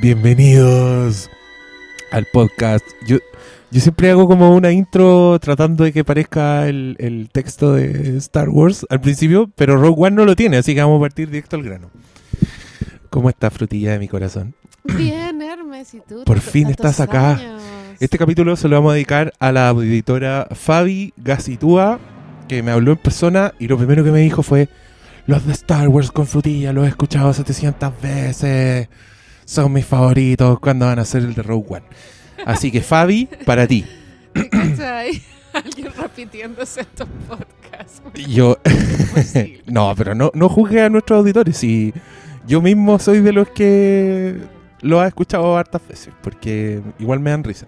Bienvenidos al podcast. Yo, yo siempre hago como una intro tratando de que parezca el, el texto de Star Wars al principio, pero Rogue One no lo tiene, así que vamos a partir directo al grano. ¿Cómo está, frutilla de mi corazón? Bien, Hermes, ¿y tú? Por fin estás acá. años. Este capítulo se lo vamos a dedicar a la auditora Fabi Gacitúa, que me habló en persona y lo primero que me dijo fue: Los de Star Wars con frutilla, los he escuchado 700 veces. Son mis favoritos. ¿Cuándo van a hacer el de Rogue One? Así que, Fabi, para ti. Alguien repitiéndose estos podcasts. Yo. No, pero no, no juzgue a nuestros auditores. Y yo mismo soy de los que lo ha escuchado hartas veces, porque igual me dan risa.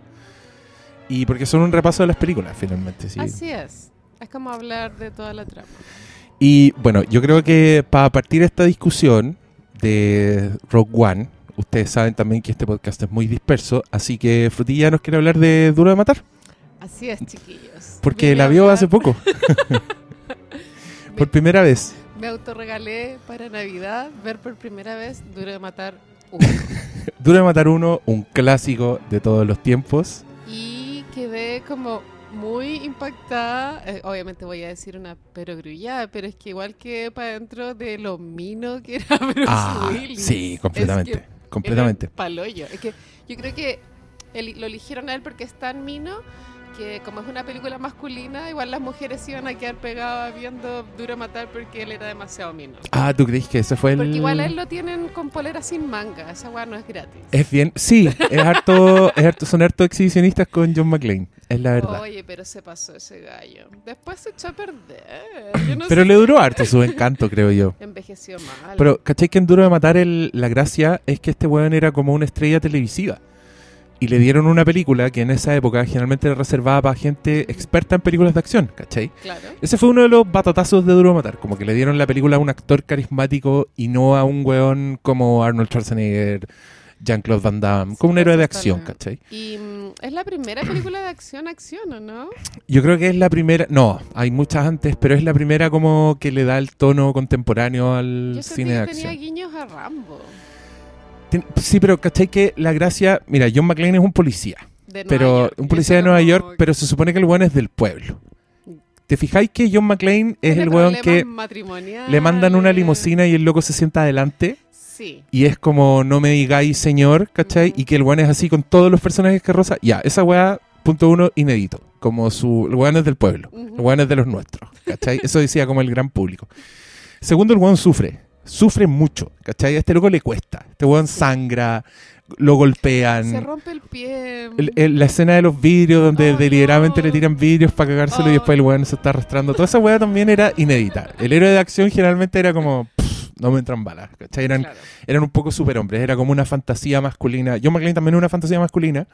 Y porque son un repaso de las películas, finalmente. Sí. Así es. Es como hablar de toda la trama. Y bueno, yo creo que para partir esta discusión de Rogue One, ustedes saben también que este podcast es muy disperso, así que Frutilla nos quiere hablar de Duro de Matar, Así es, chiquillos. porque Vine la vio hace poco, por primera vez. Me autorregalé para Navidad ver por primera vez Duro de Matar 1. Duro de Matar 1, un clásico de todos los tiempos. y quedé como muy impactada. Eh, obviamente voy a decir una perogrullada, pero es que igual que para dentro de lo mino que era Bruce Ah, Willis. sí, completamente, Es que completamente. era palollo. Es que yo creo que el- lo eligieron a él porque es tan mino que como es una película masculina, igual las mujeres iban a quedar pegadas viendo Duro Matar porque él era demasiado mino. Ah, ¿tú crees que ese fue el...? Porque igual a él lo tienen con polera sin manga, esa weá no es gratis. Es bien, sí, es harto, es harto, son harto exhibicionistas con John McClane, es la verdad. Oye, pero se pasó ese gallo. Después se echó a perder. Yo no Pero sé. le duró harto su encanto, creo yo. Envejeció mal. Pero, ¿cachai que en Duro de Matar el- la gracia es que este weón era como una estrella televisiva? Y le dieron una película que en esa época generalmente era reservada para gente experta en películas de acción, ¿cachai? Claro. Ese fue uno de los batatazos de Duro Matar, como que le dieron la película a un actor carismático y no a un weón como Arnold Schwarzenegger, Jean-Claude Van Damme, como un héroe de acción. ¿cachai? Y mm, es la primera película de acción, acción, ¿o no? Yo creo que es la primera, no, hay muchas antes, pero es la primera como que le da el tono contemporáneo al Yo cine de que tenía acción. guiños a Rambo. Sí, pero ¿cachai que la gracia, mira, John McClane es un policía. De pero York. un policía de Nueva como York, pero se supone que el weón es del pueblo. ¿Te fijáis que John McClane es el weón que le mandan una limusina y el loco se sienta adelante Sí. y es como no me digáis señor, ¿cachai? Y que el weón es así con todos los personajes que rosa. Ya, esa weá, punto uno, inédito. Como su, el weón es del pueblo, Ujú. el weón es de los nuestros, ¿cachai? Eso decía como el gran público. Segundo, el weón sufre, sufre mucho, ¿cachai? A este loco le cuesta. Este weón sangra, lo golpean. Se rompe el pie. El- el- la escena de los vidrios donde Oh, deliberadamente no. le tiran vidrios para cagárselo y después el weón se está arrastrando. Toda esa weá también era inédita. El héroe de acción generalmente era como, "Pff, no me entran balas, ¿cachai? Eran, Claro. eran un poco superhombres, era como una fantasía masculina. John McClane también es una fantasía masculina,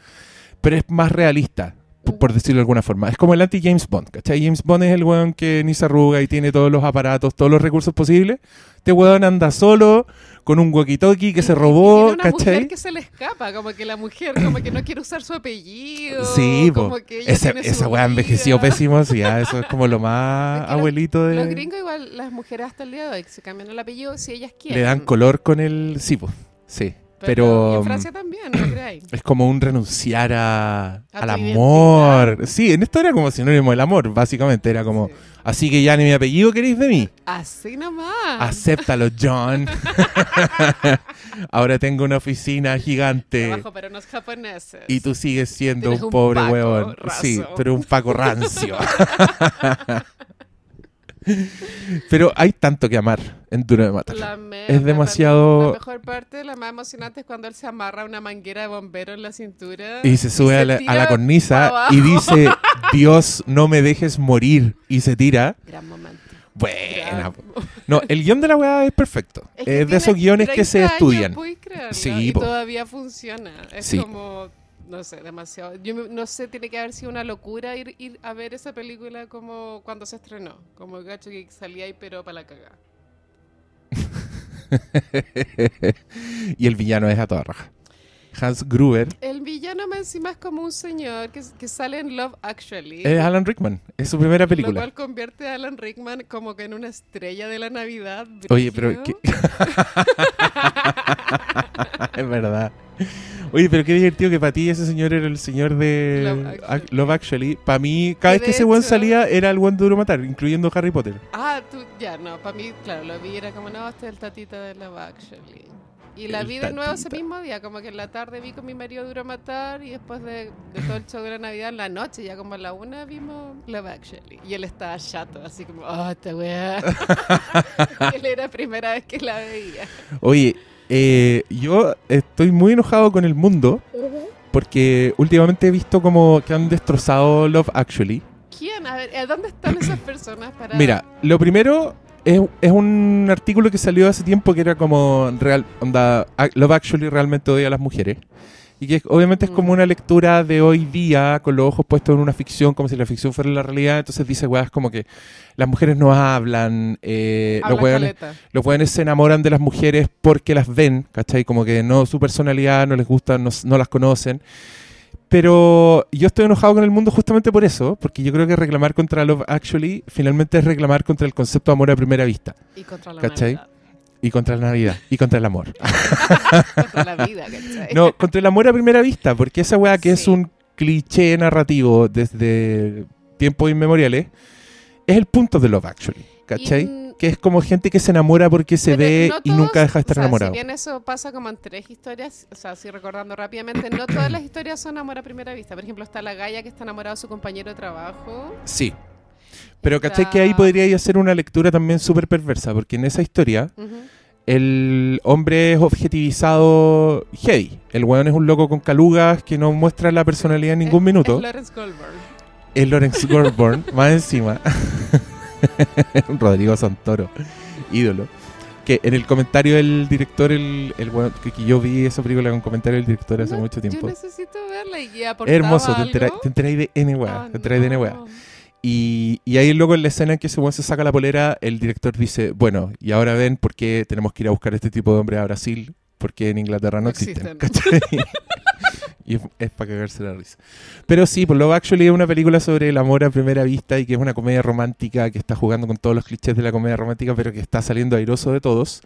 pero es más realista, por decirlo de alguna forma. Es como el anti-James Bond, ¿cachai? James Bond es el weón que ni se arruga y tiene todos los aparatos, todos los recursos posibles. Este weón anda solo, con un walkie-talkie que Y- se robó, tiene una ¿cachai? mujer que se le escapa, como que la mujer como que no quiere usar su apellido. Sí, como que ella esa su weá envejeció pésimo, sí, ah, eso es como lo más Es que los- abuelito de... Los gringos igual, las mujeres hasta el día de hoy se cambian el apellido si ellas quieren. Le dan color con el... Sí, po, sí. Pero, Pero... y en Francia también, ¿no creáis? Es como un renunciar a, A al amor. Sí, en esto era como sinónimo del amor, básicamente. Era como, Sí. así que ya ni mi apellido queréis de mí. Así nomás. Acéptalo, John. Ahora tengo una oficina gigante. Trabajo para unos japoneses. Y tú sigues siendo un un pobre Paco huevón. raso. Sí, pero un Paco rancio. pero hay tanto que amar en Duro de Matar. La me- Es la- demasiado- La mejor parte, la más emocionante, es cuando él se amarra una manguera de bombero en la cintura. Y se sube se a, la, a la cornisa y dice, Dios, no me dejes morir. Y se tira. Gran momento. Buena. No, el guion de la weá es perfecto. Es Es, que de tiene esos guiones que 30 se años, estudian. puedes creerlo, Sí, y po. todavía funciona. Es Sí. como, no sé, demasiado. Yo no sé, tiene que haber sido una locura ir, ir a ver esa película como cuando se estrenó. Como el gacho que salía ahí, pero para la cagada. y el villano es a toda raja. Hans Gruber El villano más encima es como un señor que, que sale en Love Actually. es Alan Rickman. Es su primera Lo película. cual convierte a Alan Rickman como que en una estrella de la Navidad. Oye, pero. ¿qué- es verdad. Oye, pero qué divertido que para ti ese señor era el señor de Love Ac- Actually. Love Actually. Para mí, cada vez que ese buen salía, era el buen duro matar, incluyendo Harry Potter. Ah, tú, ya, no, para mí, claro, lo vi, era como, no, este es el tatita de Love Actually. Y la El vi de nuevo ese mismo día, como que en la tarde vi con mi marido Duro Matar y después de, de todo el show de la Navidad, en la noche, ya como a la una, vimos Love Actually. Y él estaba chato, así como, oh, esta weá. Él era la primera vez que la veía. Oye, eh, yo estoy muy enojado con el mundo porque últimamente he visto como que han destrozado Love Actually. ¿Quién? A ver, ¿a dónde están esas personas para...? Mira, lo primero es, es un artículo que salió hace tiempo que era como real, onda, Love Actually realmente odia a las mujeres. Y que obviamente es como Mm. una lectura de hoy día, con los ojos puestos en una ficción, como si la ficción fuera la realidad. Entonces dice, weas, como que las mujeres no hablan, eh, los, weones, los weones se enamoran de las mujeres porque las ven, ¿cachai? Como que no su personalidad, no les gusta, no, no las conocen. Pero yo estoy enojado con el mundo justamente por eso, porque yo creo que reclamar contra Love Actually finalmente es reclamar contra el concepto de amor a primera vista, Y contra la ¿Cachai? Navidad. y contra la Navidad, y contra el amor. Contra la vida, ¿cachai? No, contra el amor a primera vista, porque esa weá que es un cliché narrativo desde tiempos inmemoriales, es el punto de Love Actually, ¿cachai? Mm, que es como gente que se enamora porque se Pero ve no y todos- nunca deja de estar o sea, enamorado. Si bien eso pasa como en tres historias, o sea, así recordando rápidamente, no todas las historias son amor a primera vista. Por ejemplo, está la Gaia que está enamorada de su compañero de trabajo. Sí. Pero Está- ¿cachai? Que ahí podría hacer una lectura también súper perversa, porque en esa historia Ujú. el hombre es objetivizado heavy. El weón es un loco con calugas que no muestra la personalidad en ningún Es- minuto. Es Lawrence Goldberg. Es Lawrence Goldborn, más encima. Rodrigo Santoro, ídolo. Que en el comentario del director, el, el weón- que, que yo vi esa película con comentario del director hace No, mucho tiempo. Yo necesito verla y hermoso, te enteráis te enteráis de N weá, Ah, te enteráis de N weá. no. Y, y ahí luego en la escena en que se saca la polera, el director dice, bueno, y ahora ven por qué tenemos que ir a buscar este tipo de hombres a Brasil, porque en Inglaterra no, No existen. existen. y es, para cagarse la risa. Pero sí, por Love Actually es una película sobre el amor a primera vista y que es una comedia romántica que está jugando con todos los clichés de la comedia romántica, pero que está saliendo airoso de todos.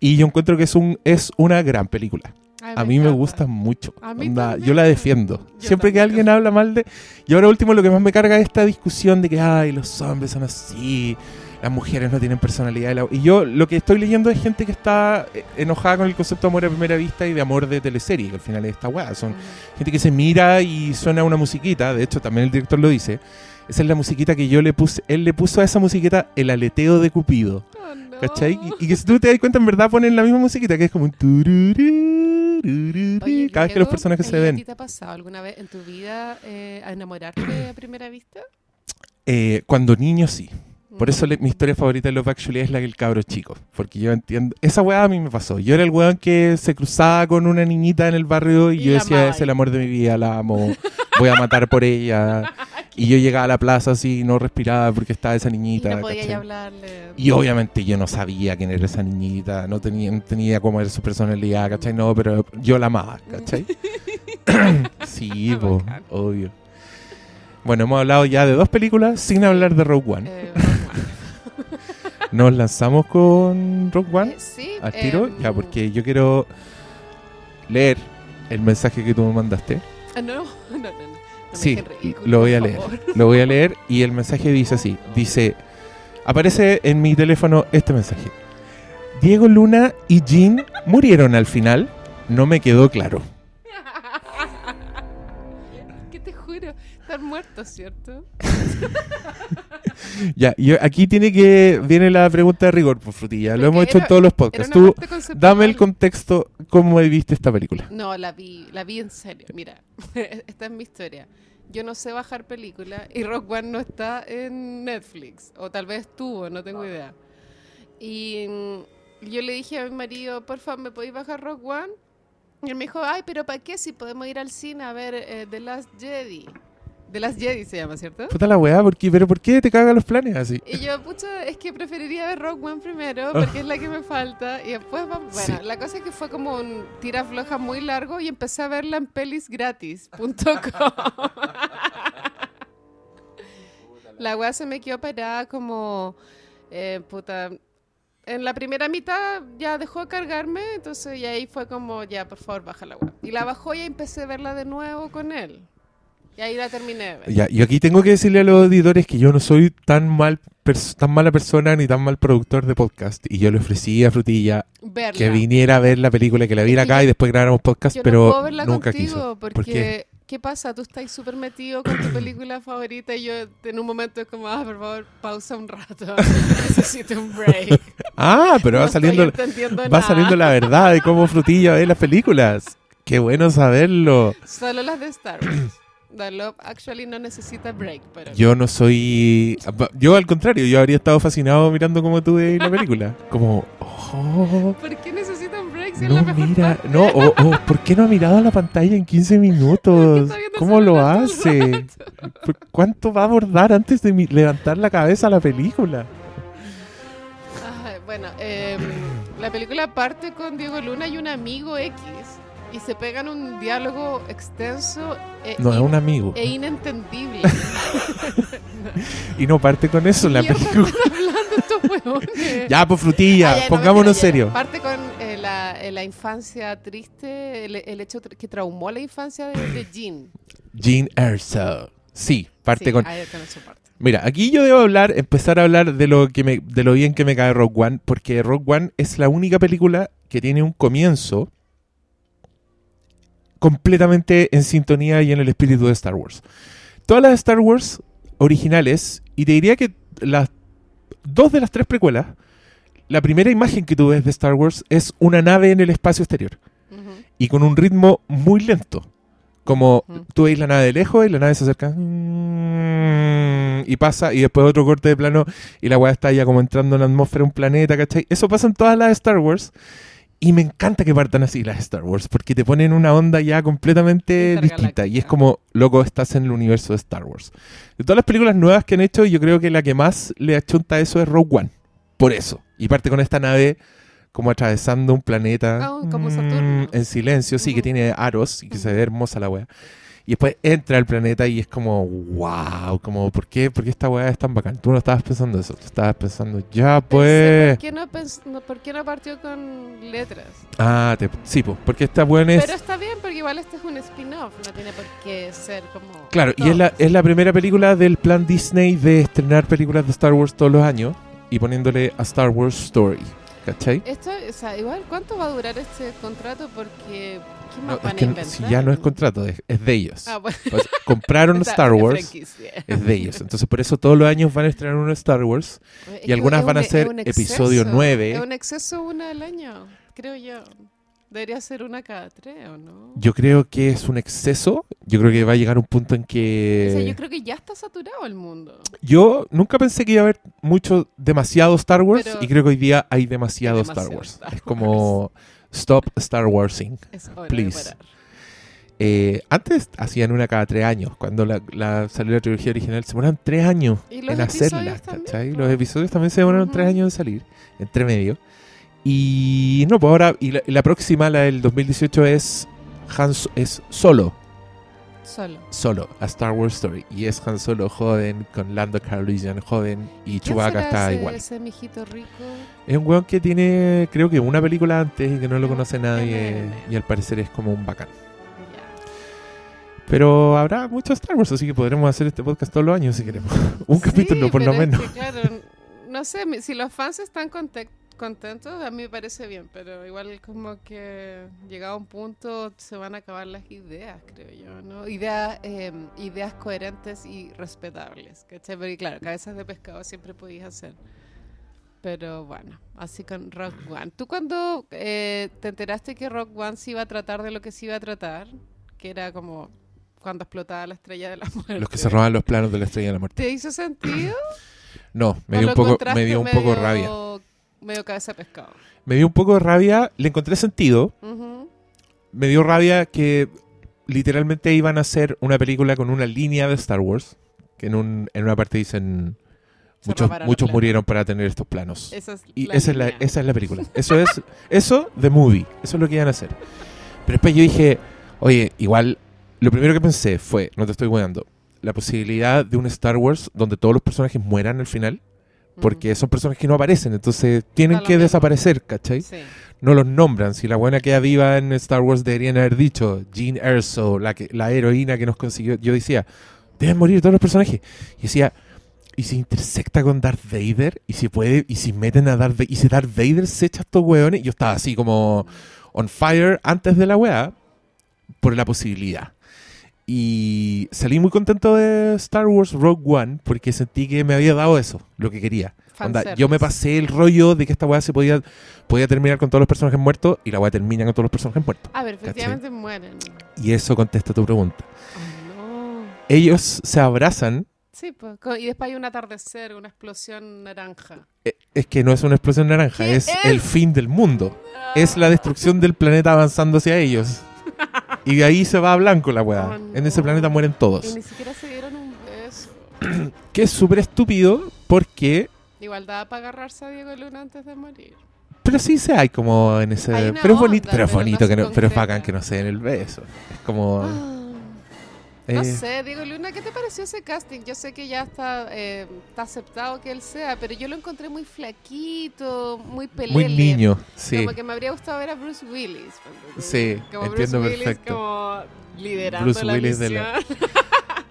Y yo encuentro que es, un, es una gran película. Ay, A mí me gusta mucho. A mí Onda, también. yo la defiendo. Yo Siempre que alguien habla mal de... Y ahora último lo que más me carga es esta discusión de que, ay, los hombres son así, las mujeres no tienen personalidad. y la- Y yo lo que estoy leyendo es gente que está eh, enojada con el concepto de amor a primera vista y de amor de teleserie, que al final es esta weá. Son gente que se mira y suena una musiquita, de hecho también el director lo dice. Esa es la musiquita que yo le puse, él le puso a esa musiquita el aleteo de Cupido. Oh, no. ¿Cachai? Y, y que si tú te das cuenta, en verdad ponen la misma musiquita, que es como un turururururu, Oye, cada vez que los personajes se ¿y ¿A ven. ti te ha pasado alguna vez en tu vida eh, a enamorarte a primera vista? Eh, cuando niño sí. Por eso Mm. le- mi historia favorita de Love Actually es la del cabro chico. Porque yo entiendo. Esa weá a mí me pasó. Yo era el weón que se cruzaba con una niñita en el barrio y, Y yo decía: amaba es el amor de mi vida, la amo. Voy a matar por ella. y yo llegaba a la plaza así, no respiraba porque estaba esa Y niñita. no podía ¿cachai? ya hablarle. Y obviamente yo no sabía quién era esa niñita, no tenía, no tenía cómo era su personalidad, ¿cachai? No, pero yo la amaba, ¿cachai? sí, po, obvio. Bueno, hemos hablado ya de dos películas sin hablar de Rogue One. Eh, Rogue Nos lanzamos con Rogue One. Eh, sí. al tiro, em, ya, porque yo quiero leer el mensaje que tú me mandaste. ah, no, no, no. no. No Sí, ridículo, lo voy a leer. favor. Lo voy a leer y el mensaje dice así. Dice, aparece en mi teléfono este mensaje. Diego Luna y Jean murieron al final. No me quedó claro. que te juro, están muertos, ¿cierto? Ya, yo, aquí tiene que viene la pregunta de rigor, por frutilla. Lo Porque hemos hecho en todos los podcasts. Tú, dame el contexto, cómo viste esta película. No, la vi, la vi en serio. Mira, esta es mi historia. Yo no sé bajar películas y Rock One no está en Netflix. O tal vez estuvo, no tengo idea. Y mm, yo le dije a mi marido, por favor, ¿me podéis bajar Rock One? Y él me dijo, ay, pero ¿para qué si podemos ir al cine a ver eh, The Last Jedi? The Last Jedi se llama, ¿cierto? Puta la weá, ¿por qué? ¿pero por qué te cagan los planes así? Y yo, pucha, es que preferiría ver Rock One primero, porque es la que me falta. Y después, vamos. bueno, Sí. la cosa es que fue como un tira floja muy largo y empecé a verla en pelisgratis.com. la weá se me quedó parada como, eh, puta, en la primera mitad ya dejó de cargarme, entonces y ahí fue como, ya, por favor, baja la web. Y la bajó y empecé a verla de nuevo con él. Y ahí la terminé. Ya, y aquí tengo que decirle a los auditores que yo no soy tan mal tan mala persona ni tan mal productor de podcast. Y yo le ofrecí a Frutilla Verla. que viniera a ver la película, que la viera acá yo- y después grabáramos podcast, Yo pero no puedo verla nunca contigo quiso. porque ¿Por qué? qué? pasa? Tú estás súper metido con tu película favorita y yo en un momento es como, ah, por favor, pausa un rato. Necesito un break. Ah, pero No va saliendo, va nada. saliendo la verdad de cómo Frutilla ve las películas. Qué bueno saberlo. Solo las de Star Wars. The Love Actually no necesita break, pero Yo no soy. Yo al contrario, yo habría estado fascinado mirando cómo tú ves la película. Como, oh, ¿por qué necesitan break si es no la mejor mira, parte? no, o o, ¿por qué no ha mirado la pantalla en 15 Porque minutos? ¿Cómo lo hace? rato. ¿Por ¿Cuánto va a abordar antes de levantar la cabeza a la película? Ay, bueno, em, la película parte con Diego Luna y un amigo X y se pegan un diálogo extenso e, No, es un amigo. e inentendible. Y no parte con eso la Mierda, película. Ya, pues frutilla, Ah, ya, no, pongámonos ya, serio. Parte con eh, la, eh, la infancia triste, el, el hecho que traumó la infancia de, de Jean. Jean Erso. Sí, parte Sí, con. ahí parte. Mira, aquí yo debo hablar, empezar a hablar de lo que me, de lo bien que me cae Rock One, porque Rock One es la única película que tiene un comienzo completamente en sintonía y en el espíritu de Star Wars. Todas las Star Wars originales, y te diría que las dos de las tres precuelas, la primera imagen que tú ves de Star Wars es una nave en el espacio exterior y con un ritmo muy lento. Como tú veis la nave de lejos y la nave se acerca y pasa y después otro corte de plano y la weá está ya como entrando en la atmósfera de un planeta, ¿cachai? Eso pasa en todas las Star Wars y me encanta que partan así las Star Wars porque te ponen una onda ya completamente distinta y es como, loco, estás en el universo de Star Wars. De todas las películas nuevas que han hecho, yo creo que la que más le achunta a eso es Rogue One. Por eso. Y parte con esta nave como atravesando un planeta Ah, como Saturno. mm, en silencio, sí, que Ujú. tiene aros y que se Ujú. ve hermosa la wea. Y después entra al planeta y es como, wow, como, ¿por qué? ¿Por qué esta weá es tan bacán? Tú no estabas pensando eso, tú estabas pensando, ya Pensé, pues. ¿por, qué no ¿Por qué no partió con letras? Ah, te- sí, pues, porque esta weá es... Pero está bien, porque igual este es un spin-off, no tiene por qué ser como. Claro, y es la, es la primera película del plan Disney de estrenar películas de Star Wars todos los años y poniéndole a Star Wars Story, ¿cachai? Esto, o sea, igual, ¿cuánto va a durar este contrato? Porque, ¿qué No, más es van a que inventar? si ya no es contrato, es, es de ellos. Ah, bueno. Pues, compraron Star Wars, es de ellos. Entonces por eso todos los años van a estrenar uno de Star Wars Es y que algunas es van a un- es ser episodio exceso. 9. Es un exceso una al año, creo yo. Debería ser una cada tres, ¿o no? Yo creo que es un exceso. Yo creo que va a llegar un punto en O sea, yo que. creo que ya está saturado el mundo. Yo nunca pensé que iba a haber mucho, demasiado Star Wars Pero- y creo que hoy día hay demasiado, Hay Star demasiado Wars. Star es como stop Star Warsing. Es hora Please. de. Eh, antes hacían una cada tres años. Cuando la, la- salió la trilogía original, se demoraron tres años en hacerla. también. Los episodios también se demoraron tres años en salir, entre medio. Y no, pues ahora, y la, la próxima, la del 2018, es, Han, So- es solo. Solo. solo a Star Wars Story y es Han Solo joven con Lando Calrissian joven y ¿Quién Chewbacca está ese, igual. Ese mijito rico. Es un weón que tiene creo que una película antes y que no lo Ah, conoce nadie y al parecer es como un bacán. Pero habrá mucho Star Wars, así que podremos hacer este podcast todos los años si queremos. un Sí, capítulo por lo es menos. que, claro, no sé, si los fans están contentos, a mí me parece bien, pero igual como que llegado a un punto se van a acabar las ideas, creo yo, ¿no? Ideas, eh, ideas coherentes y respetables, ¿cachai? Porque claro, cabezas de pescado siempre podéis hacer. Pero bueno, así con Rock One. ¿Tú cuando eh, te enteraste que Rock One se iba a tratar de lo que se iba a tratar? Que era como cuando explotaba la estrella de la muerte. Los que se roban los planos de la Estrella de la Muerte. ¿Te hizo sentido? No, me ¿O dio un poco me dio un poco rabia. Medio cabeza de pescado. Me dio un poco de rabia, le encontré sentido, me dio rabia que literalmente iban a hacer una película con una línea de Star Wars, que en, un, en una parte dicen Se muchos, muchos murieron para tener estos planos. Esa es Y la esa es, la, esa es la película. Eso es, eso, The Movie. Eso es lo que iban a hacer. Pero después yo dije, oye, igual, lo primero que pensé fue, no te estoy weando, la posibilidad de un Star Wars donde todos los personajes mueran al final. Porque son personas que no aparecen, entonces tienen que mismo. desaparecer, ¿cachai? Sí. No los nombran. Si la buena queda viva en Star Wars deberían haber dicho Jean Erso, la, que, la heroína que nos consiguió. Yo decía, deben morir todos los personajes. Y decía, y si intersecta con Darth Vader, y si puede, y si meten a Darth Vader, y si Darth Vader se echa a estos hueones, yo estaba así como on fire antes de la weá por la posibilidad. Y salí muy contento de Star Wars Rogue One porque sentí que me había dado eso, lo que quería. Onda, yo me pasé el rollo de que esta weá se podía, podía terminar con todos los personajes muertos y la weá termina con todos los personajes muertos. A ver, efectivamente mueren. Y eso contesta tu pregunta. Oh, no. Ellos se abrazan. Sí, pues, y después hay un atardecer, una explosión naranja. eh, Es que no es una explosión naranja, ¿Qué es, es? el fin del mundo. Es la destrucción del planeta avanzando hacia ellos. Y de ahí se va a blanco la weá. Oh, no. En ese planeta mueren Y todos. ni siquiera se dieron un beso. Que es súper estúpido porque... Igual daba para agarrarse a Diego Luna antes de morir. Pero sí se hay como en ese... Pero es bonito, pero es bonito, que no, pero es bacán que no se den el beso. Es como... Ah, No eh, sé, Diego Luna, ¿qué te pareció ese casting? Yo sé que ya está, eh, está aceptado que él sea, pero yo lo encontré muy flaquito, muy pelele. muy niño, sí. Como que me habría gustado ver a Bruce Willis. Sí, como entiendo Bruce Willis perfecto. como liderando Bruce la Willis de misión. la-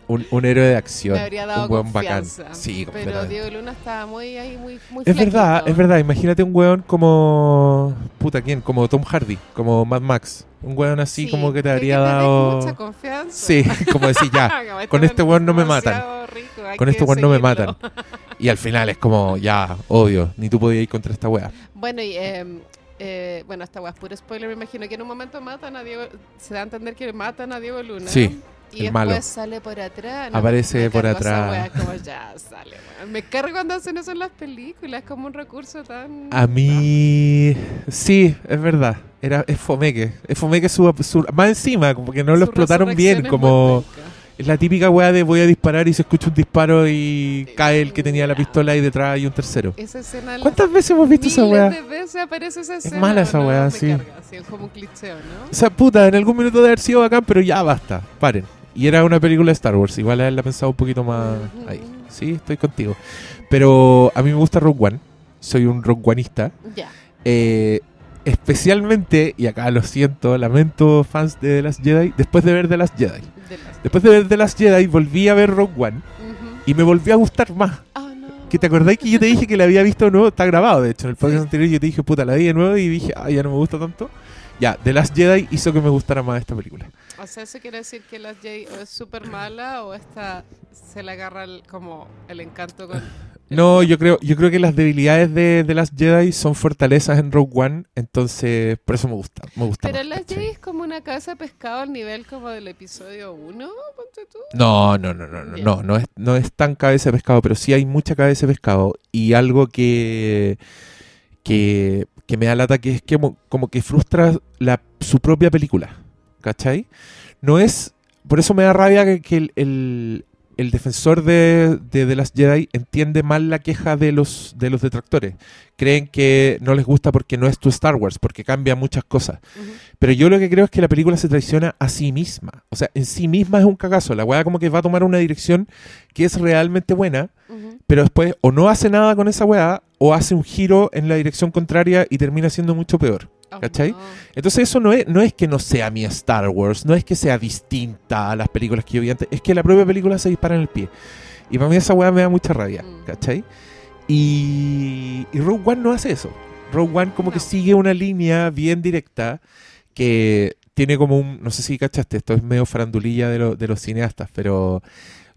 Un, un héroe de acción. me habría dado un buen bacán. confianza. Sí, pero. Diego Luna estaba muy ahí, muy, muy Es verdad, es verdad. Imagínate un weón como. Puta, ¿quién? Como Tom Hardy, como Mad Max. Un weón así Sí, como que te habría que dado. mucha confianza. Sí, como decir ya. Con este weón no me matan. rico, Con este weón no me matan. Y al final es como, ya, obvio, ni tú podías ir contra esta wea. Bueno, y eh, eh, bueno, esta weá es puro spoiler, me imagino que en un momento matan a Diego, se da a entender que matan a Diego Luna. Sí, y el después malo. sale por atrás. Aparece me por atrás. weá, como ya sale, weón. Me cargo cuando hacen eso en las películas, como un recurso tan. A mí. Sí, es verdad. Era, es fomeque. Es fomeque su, su- Más encima, como que no lo explotaron bien. es Como. Es la típica weá de voy a disparar y se escucha un disparo y cae el que tenía la pistola y detrás hay un tercero. Esa escena. ¿Cuántas veces hemos visto esa weá? de veces aparece esa escena. mala esa ¿no? weá, Me sí. carga, sí, es como un cliché, ¿no? O sea, puta, en algún minuto de haber sido bacán, pero ya basta. Paren. Y era una película de Star Wars. Igual haberla pensado un poquito más ahí. Sí, estoy contigo. Pero a mí me gusta Rogue One. Soy un Rogue Oneista. Ya. Eh, especialmente, y acá lo siento, lamento fans de The Last Jedi, después de ver The Last Jedi. De las- Después de ver The Last Jedi, volví a ver Rogue One Ujú. y me volvió a gustar más. Ah, no. Que te acordáis que yo te dije que la había visto de nuevo, está grabado de hecho. En el podcast Sí. anterior yo te dije, puta, la vi de nuevo y dije, ah, ya no me gusta tanto. Ya, The Last Jedi hizo que me gustara más esta película. O sea, eso quiere decir que la Jay o es súper mala o esta se le agarra el- como el encanto con... No, yo creo, yo creo que las debilidades de The Last Jedi son fortalezas en Rogue One, entonces por eso me gusta, me gusta Pero más, la ¿cachai? Jay es como una cabeza de pescado al nivel como del episodio 1, ponte tú. No, no, no, no, no, no, no es, no es tan cabeza de pescado, pero sí hay mucha cabeza de pescado y algo que, que, que me da lata que es que como, que frustra la, su propia película, ¿cachai? No es, por eso me da rabia que, que el, el- el defensor de, de The Last Jedi entiende mal la queja de los, de los detractores. Creen que no les gusta porque no es tu Star Wars, porque cambia muchas cosas. Pero yo lo que creo es que la película se traiciona a sí misma. O sea, en sí misma es un cagazo. La weá como que va a tomar una dirección que es realmente buena, pero después o no hace nada con esa weá, o hace un giro en la dirección contraria y termina siendo mucho peor. Oh, ¿Cachai? no. Entonces eso no es, no es que no sea mi Star Wars, no es que sea distinta a las películas que yo vi antes, es que la propia película se dispara en el pie. Y para mí esa weá me da mucha rabia, Mm. ¿cachai? Y, y Rogue One no hace eso. Rogue One como que sigue una línea bien directa que tiene como un, no sé si cachaste, esto es medio farandulilla de, lo- de los cineastas, pero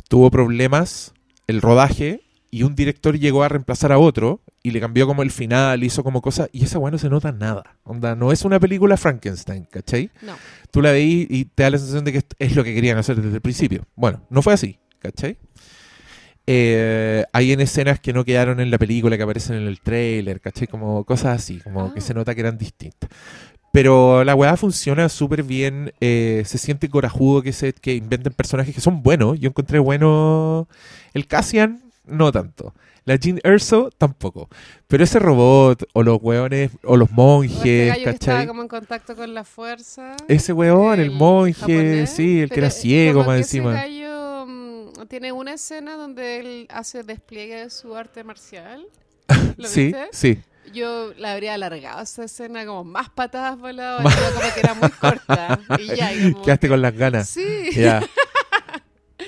tuvo problemas el rodaje y un director llegó a reemplazar a otro y le cambió como el final, hizo como cosas y esa weá no se nota nada. Onda, no es una película Frankenstein, ¿cachai? No. Tú la veís y te da la sensación de que es lo que querían hacer desde el principio. Bueno, no fue así, ¿cachai? Eh, hay en escenas que no quedaron en la película, que aparecen en el trailer, ¿cachai? Como cosas así, como Ah. que se nota que eran distintas. Pero la weá funciona súper bien, eh, se siente corajudo que, se, que inventen personajes que son buenos. Yo encontré bueno el Cassian, no tanto. La Jean Erso tampoco. Pero ese robot, o los weones, o los O este monjes, que estaba ¿cachai? como en contacto con la fuerza. Ese weón, el, el monje, japonés, sí, el que era ciego más que ese encima. gallo, mm, tiene una escena donde él hace despliegue de su arte marcial. ¿Lo sí, viste? sí. Yo la habría alargado esa escena como más patadas voladas, como que era muy corta. Y ya, como Quedaste que- con las ganas. Sí, Ya.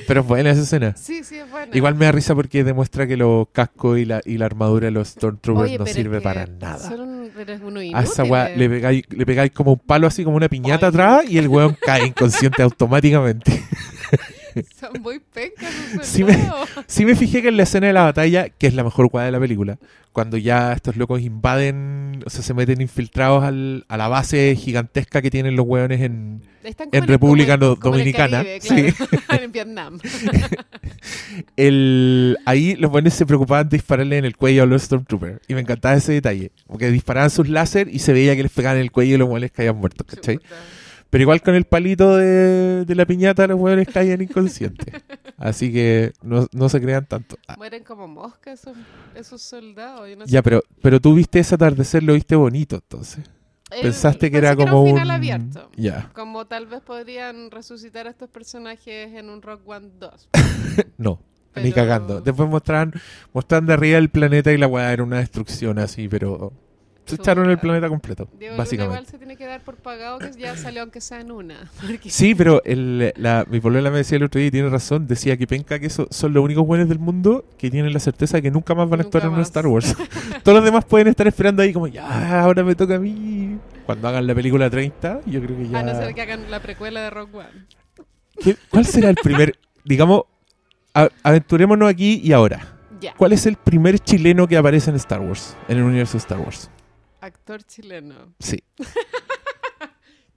Pero es buena esa escena. sí, sí, es buena. Igual me da risa porque demuestra que los cascos y la, y la armadura de los Stormtroopers Oye, no pero es sirve que para nada. Son un, eres uno A esa weá inútil. le pegáis, le pegáis como un palo así como una piñata Ay. atrás y el weón cae inconsciente automáticamente. Son muy pencas Sí me-. Sí me fijé que en la escena de la batalla, que es la mejor weá de la película, cuando ya estos locos invaden, o sea, se meten infiltrados al- a la base gigantesca que tienen los weones en... En República en Dominicana, Caribe, claro, en Vietnam. El, ahí los weones se preocupaban de dispararle en el cuello a los Stormtroopers. Y me encantaba ese detalle. Porque disparaban sus láser y se veía que les pegaban en el cuello y los weones caían muertos, ¿cachai? Chuta. Pero igual con el palito de, de la piñata los hueones caían inconscientes. Así que no, no se crean tanto. Ah, Mueren como moscas esos, esos soldados. yo no ya, sé. pero, pero tú viste ese atardecer, lo viste bonito entonces. Eh, Pensaste que era como un un... final abierto. Ya, Como tal vez podrían resucitar a estos personajes en un Rock One 2. no. Ni cagando. Después mostraban, mostraban de arriba el planeta y la weá era una destrucción así, pero se echaron el planeta completo, Diego básicamente. igual se tiene que dar por pagado que ya salió aunque sea en una. Porque Sí, pero el, la, mi polola me decía el otro día y tiene razón. Decía que penca que eso son los únicos buenos del mundo que tienen la certeza de que nunca más van a Nunca actuar en un más. Star Wars. Todos los demás pueden estar esperando ahí como, ya, ahora me toca a mí. Cuando hagan la película 30, yo creo que ya... A no ser que hagan la precuela de Rock One. ¿Qué- ¿Cuál será el primer, digamos, a- aventurémonos aquí y ahora? Ya. ¿Cuál es el primer chileno que aparece en Star Wars, en el universo de Star Wars? Actor chileno. Sí.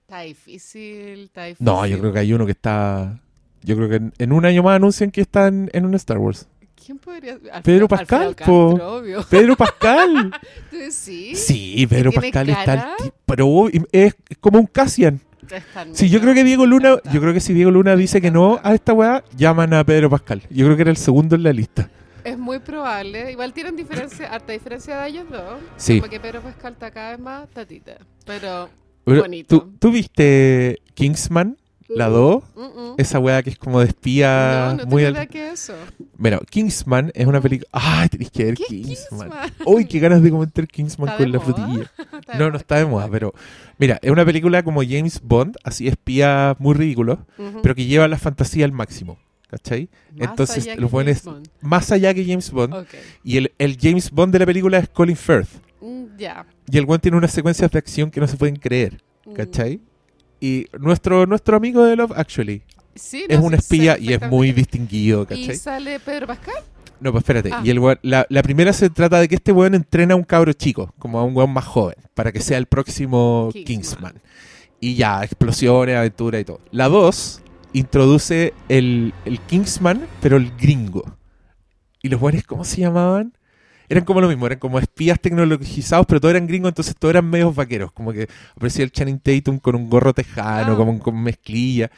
Está difícil, está difícil. No, yo creo que hay uno que está... Yo creo que en, en un año más anuncian que está en, en un Star Wars. ¿Quién podría Alfredo- Pedro Pascal, po. Castro. Pedro Pascal. ¿Tú sí? Sí, Pedro ¿Tiene Pascal está cara? ti- pero es, es como un Cassian. Sí, yo creo que Diego Luna, yo creo que si Diego Luna dice que no a esta weá, llaman a Pedro Pascal. Yo creo que era el segundo en la lista. Es muy probable. Igual tienen diferencia, harta diferencia de ellos dos. Sí. Como que Pedro Pascal está cada vez más tatita. Pero, Pero, Bonito. ¿tú, tú viste Kingsman, la 2? mm, mm. Esa weá que es como de espía no, no muy al- es eso. Bueno, Kingsman es una película... ¡Ay, tenéis que ver ¿Qué Kingsman! ¡Uy, qué ganas de comentar Kingsman ¿Está con la moda? frutilla! No, no está de moda, pero... Mira, es una película como James Bond, así espía muy ridículo, pero que lleva la fantasía al máximo. ¿Cachai? Más entonces, allá los buenos- Bond. Más allá que James Bond. Y el, el James Bond de la película es Colin Firth. Mm, Ya. Y el buen tiene unas secuencias de acción que no se pueden creer. Mm. ¿Cachai? Y nuestro, nuestro amigo de Love Actually Sí, es no, un sí, espía y es muy distinguido. ¿Y ¿Cachai? sale Pedro Pascal? No, pues espérate. Ah. Y el la, la primera se trata de que este weón entrena a un cabro chico, como a un weón más joven, para que sea el próximo Kingsman. Kingsman. Y ya, explosiones, aventura y todo. La 2 introduce el, el Kingsman, pero el gringo. Y los weones, ¿cómo se llamaban? Eran como lo mismo, eran como espías tecnologizados, pero todos eran gringos, entonces todos eran medios vaqueros. Como que aparecía el Channing Tatum con un gorro tejano, Ah. como con mezclilla.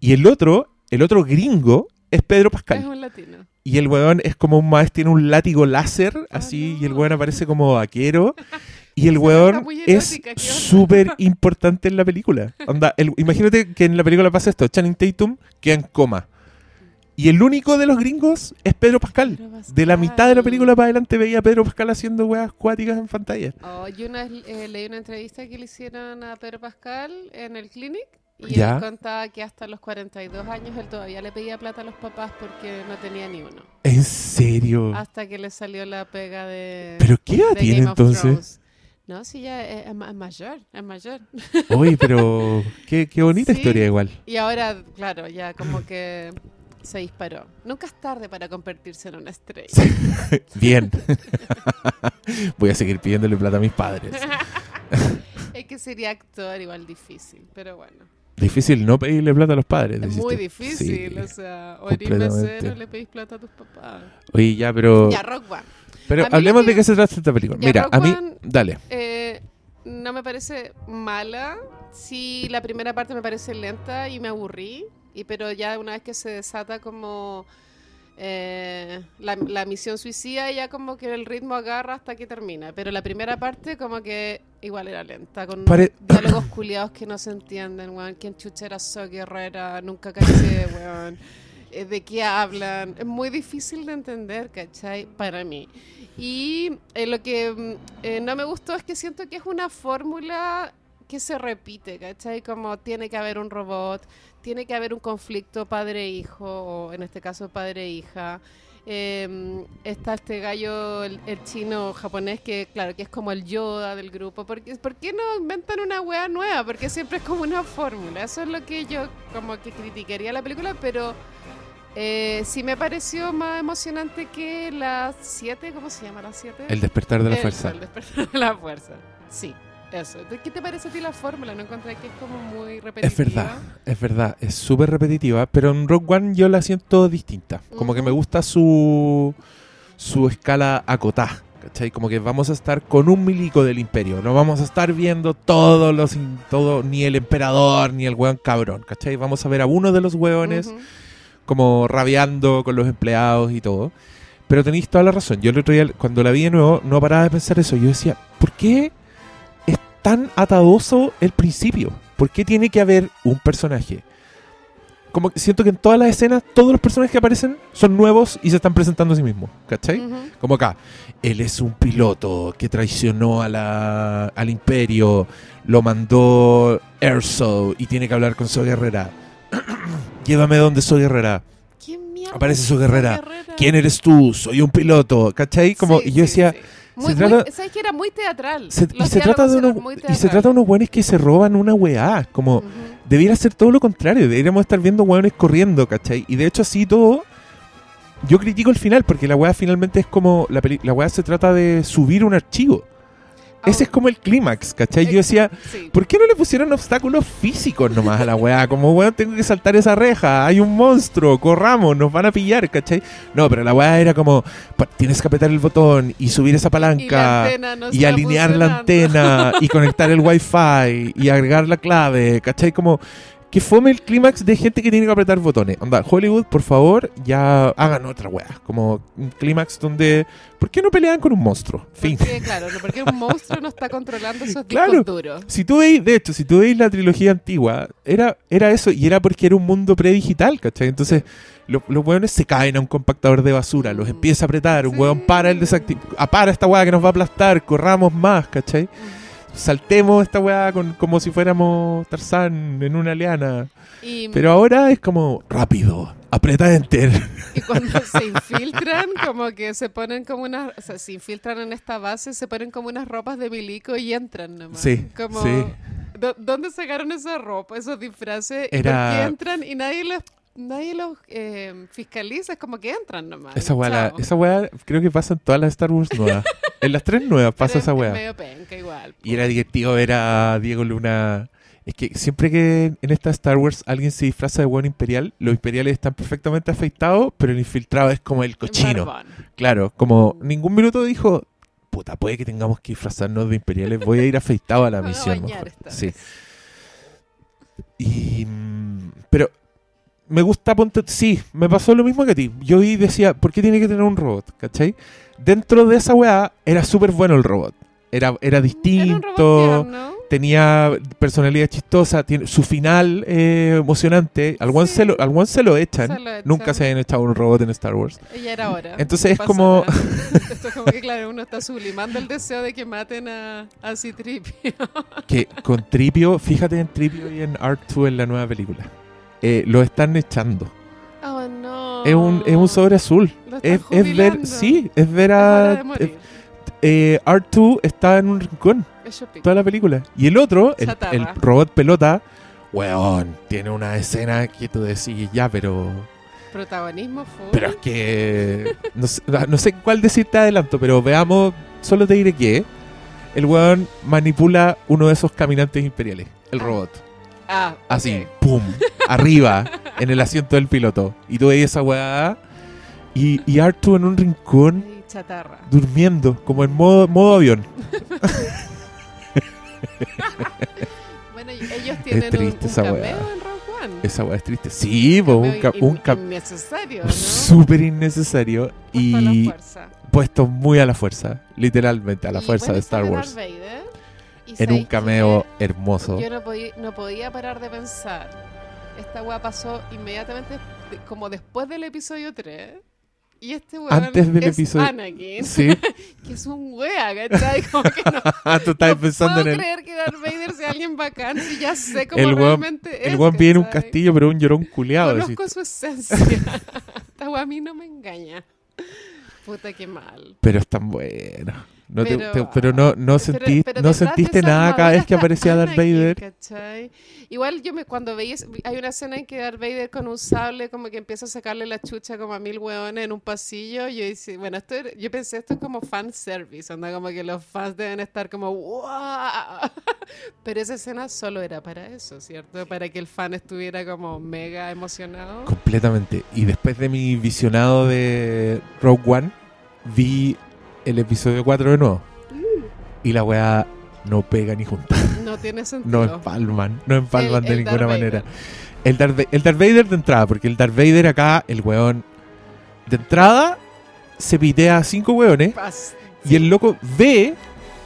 Y el otro, el otro gringo, es Pedro Pascal. Es un latino. Y el weón es como un maestro, tiene un látigo láser, así, no. y el weón aparece como vaquero. Y el weón es súper importante en la película. Onda, el- imagínate que en la película pasa esto, Channing Tatum queda en coma. Y el único de los gringos es Pedro Pascal. Pedro De la mitad de la película para adelante veía a Pedro Pascal haciendo weas acuáticas en pantalla. Oh, yo una eh, leí una entrevista que le hicieron a Pedro Pascal en el clinic y Ya. él contaba que hasta los 42 años él todavía le pedía plata a los papás porque no tenía ni uno. ¿En serio? Hasta que le salió la pega de. ¿Pero qué edad tiene entonces? No, sí, ya es, es ma- es mayor, es mayor. Oye, pero qué, qué bonita Sí. historia igual. Y ahora, claro, ya como que se disparó. Nunca es tarde para convertirse en una estrella. Bien. Voy a seguir pidiéndole plata a mis padres. es que sería actor igual difícil, pero bueno. Difícil no pedirle plata a los padres. Es muy difícil, Sí. o sea, o mesero le pedís plata a tus papás. Oye, ya, pero. Ya, Rock One. Pero hablemos de qué se trata esta película. Ya, Mira, Rock a mí. One- Dale. Eh, no me parece mala. Sí, la primera parte me parece lenta y me aburrí. Y, pero ya una vez que se desata como eh, la, la misión suicida, ya como que el ritmo agarra hasta que termina. Pero la primera parte como que igual era lenta, con Pare- diálogos culiados que no se entienden, weón. ¿Quién chucha era So Guerrera? Nunca caché, weón. eh, de qué hablan. Es muy difícil de entender, ¿cachai? Para mí. Y eh, lo que mm, eh, no me gustó es que siento que es una fórmula que se repite, ¿cachai? Como tiene que haber un robot, tiene que haber un conflicto padre-hijo, o en este caso padre-hija. Eh, está este gallo, el, el chino japonés, que claro, que es como el Yoda del grupo. ¿Por qué, por qué no inventan una wea nueva? Porque siempre es como una fórmula. Eso es lo que yo como que criticaría la película, pero eh, sí me pareció más emocionante que la 7, ¿cómo se llama la 7? El despertar de la fuerza. El despertar de la fuerza. Sí, eso. ¿De ¿Qué te parece a ti la fórmula? ¿No encontré que es como muy repetitiva? Es verdad, es verdad, es súper repetitiva, pero en Rock One yo la siento distinta. Como que me gusta su, su escala acotada. ¿Cachai? Como que vamos a estar con un milico del imperio. No vamos a estar viendo todos los. Todo, ni el emperador, ni el weón cabrón. ¿Cachai? Vamos a ver a uno de los weones. Como rabiando con los empleados y todo. Pero tenéis toda la razón. Yo el otro día, cuando la vi de nuevo, no paraba de pensar eso. Yo decía, ¿por qué es tan atadoso el principio? ¿Por qué tiene que haber un personaje? Como que siento que en todas las escenas, todos los personajes que aparecen son nuevos y se están presentando a sí mismos. ¿Cachai? Como acá, él es un piloto que traicionó a la, al imperio, lo mandó Erso y tiene que hablar con su guerrera. Llévame donde soy guerrera. ¿Quién mierda Aparece su guerrera. ¿Quién eres tú? Soy un piloto. ¿Cachai? Como, Sí, y yo sí, decía, sí. se Muy, trata- ¿Sabes que era muy teatral? se- Los y, se trata de unos, muy y se teatrales. trata de unos buenos que se roban una weá. Como, Ujú. debiera ser todo lo contrario. Deberíamos estar viendo weones corriendo, ¿cachai? Y de hecho, así todo. Yo critico el final, porque la weá finalmente es como. La, peli- la weá se trata de subir un archivo. Ese es como el clímax, ¿cachai? Yo decía, sí. ¿por qué no le pusieron obstáculos físicos nomás a la weá? Como, weón, tengo que saltar esa reja, hay un monstruo, corramos, nos van a pillar, ¿cachai? No, pero la weá era como, tienes que apretar el botón y subir esa Y la palanca no y está alinear la antena y conectar el wifi y agregar la clave, ¿cachai? Como que fome el clímax de gente que tiene que apretar botones. Onda, Hollywood, por favor, ya hagan otra weá. Como un clímax donde, ¿por qué no pelean con un monstruo? Fin. Porque, claro, porque un monstruo no está controlando esos Claro. duros. Si tú veis, de hecho, si tú veis la trilogía antigua, era, era eso, y era porque era un mundo predigital, ¿cachai? Entonces, lo- los hueones se caen a un compactador de basura, los Mm. empieza a apretar, un Sí. hueón para el desactiv... para esta weá que nos va a aplastar, corramos más, ¿cachai? Saltemos esta weá con, como si fuéramos Tarzán en una liana. Y, Pero ahora es como, rápido, aprieta enter. y cuando se infiltran, como que se ponen como unas. O sea, se infiltran en esta base, se ponen como unas ropas de milico y entran nomás. Sí, Como, sí. ¿dó- ¿Dónde sacaron esa ropa, esos disfraces? ¿Y Era- ¿Por qué entran y nadie los, nadie los eh, fiscaliza? Es como que entran nomás. Esa weá, esa weá creo que pasa en todas las Star Wars nuevas. en las tres nuevas pasa es- esa es weá. medio penca igual. Y era divertido ver a Diego Luna. Es que siempre que en esta Star Wars alguien se disfraza de buen imperial, los imperiales están perfectamente afeitados, pero el infiltrado es como el cochino. Barbón. Claro, como ningún minuto dijo, puta, puede que tengamos que disfrazarnos de imperiales, voy a ir afeitado a la misión. mejor". Sí. Y, mm, pero me gusta, ponte, sí, me pasó lo mismo que a ti. Yo y decía, ¿por qué tiene que tener un robot? ¿Cachai? Dentro de esa weá era súper bueno el robot. Era, era Era distinto tierno. tenía personalidad chistosa, tiene su final eh, emocionante. Al one, Sí. se lo, al one se lo echan. Se lo echan. Nunca se habían echado un robot en Star Wars. Ella era ahora. Entonces es como-. Esto es como que, claro, uno está sublimando el deseo de que maten a, a Citripio. Que con Tripio, fíjate en Tripio y en R2 en la nueva película. Eh, lo están echando. Oh, no. Es, un, es un sobre azul. Es, es ver, sí, es ver Es a... morir. eh, R2 está en un rincón Es toda la película. Y el otro, el, el robot pelota, weón, tiene una escena que tú decís, ya, pero... Protagonismo full. Pero es que. No sé, no sé cuál decirte adelanto, pero veamos. Solo te diré que. El weón manipula uno de esos caminantes imperiales. El Ah, robot. Ah, Así, pum. Arriba. en el asiento del piloto. Y tú veis esa weá. Y, y Artu en un rincón. Ay, chatarra. Durmiendo. Como en modo, modo avión. Bueno, y ellos tienen un- triste un, esa cameo weá. en Rogue One. Esa weá es triste. Sí, un, Cameo ca- un ca- innecesario, ¿no? súper innecesario. Puesto a la Y fuerza. puesto muy a la fuerza. Literalmente, a la Y fuerza bueno, de Star Wars. Darth Vader, y En ¿sabes un cameo hermoso. Yo no podía, no podía parar de pensar. Esta weá pasó inmediatamente de- como después del episodio 3. Y este weón Antes del es episodio- Anakin, Sí. que es un wea, ¿cachai? Como que no, Tú estabas no pensando puedo en el. creer que Darth Vader sea alguien bacán si ya sé cómo El weón, realmente es. el weón vive en un castillo, pero un llorón culiado. Conozco su esencia. Esta wea a mí no me engaña. Puta, qué mal. Pero es tan bueno. No te- Pero- te- pero no, no, sentí- pero no sentiste nada cada vez que aparecía Darth Vader. ¿cachai? Igual yo me cuando veía hay una escena en que Darth Vader con un sable como que empieza a sacarle la chucha como a mil hueones en un pasillo. Yo dice, bueno, esto yo pensé esto es como fan service, onda como que los fans deben estar como ¡Wow! Pero esa escena solo era para eso, ¿cierto? Para que el fan estuviera como mega emocionado. Completamente. Y después de mi visionado de Rogue One, vi el episodio 4 de nuevo. Y la weá no pega ni junta. No tiene sentido. No empalman. No empalman El- de el ninguna Darth manera. El Darth, Va- el Darth Vader de entrada, porque el Darth Vader acá, el weón de entrada, se pitea a cinco weones. Y el loco ve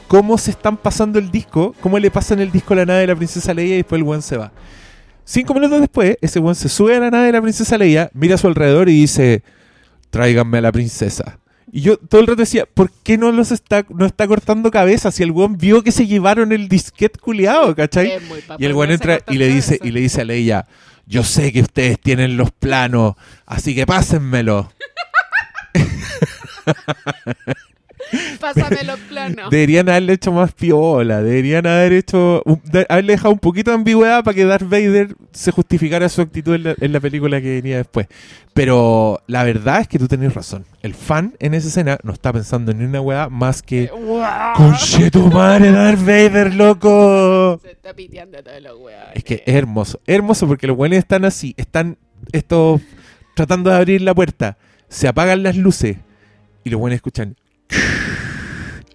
cómo se están pasando el disco, cómo le pasan el disco a la nave de la princesa Leia y después el weón se va. Cinco minutos después, ese weón se sube a la nave de la princesa Leia, mira a su alrededor y dice, tráiganme a la princesa. Y yo todo el rato decía, ¿por qué no los está, no está cortando cabezas? Si el weón vio que se llevaron el disquete culiado, ¿cachai? Y el weón entra y le dice, cabeza. y le dice a Leia, yo sé que ustedes tienen los planos, así que pásenmelo. Pásame los planos. Deberían haberle hecho más piola, deberían haber hecho un- de- haberle dejado un poquito de ambigüedad para que Darth Vader se justificara su actitud en la, en la película que venía después. Pero la verdad es que tú tenés razón. El fan en esa escena no está pensando en una weá más que ¡Guau! ¡Conche tu madre, Darth Vader, loco! Se está piteando todos los weones. Es que es hermoso, es hermoso porque los buenos están así, están estos tratando de abrir la puerta, se apagan las luces y los buenos escuchan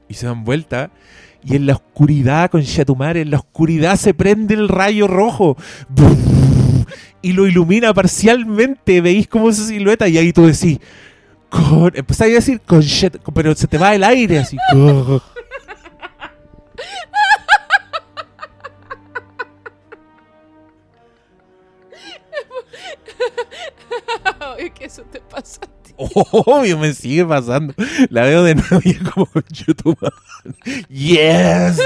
y se dan vuelta y en la oscuridad con Shatumar, en la oscuridad se prende el rayo rojo y lo ilumina parcialmente, veis como esa silueta y ahí tú decís con, empezáis a decir con pero se te va el aire así. con- que eso te pasa. Obvio, me sigue pasando. La veo de nuevo y es como YouTube. ¡Yes!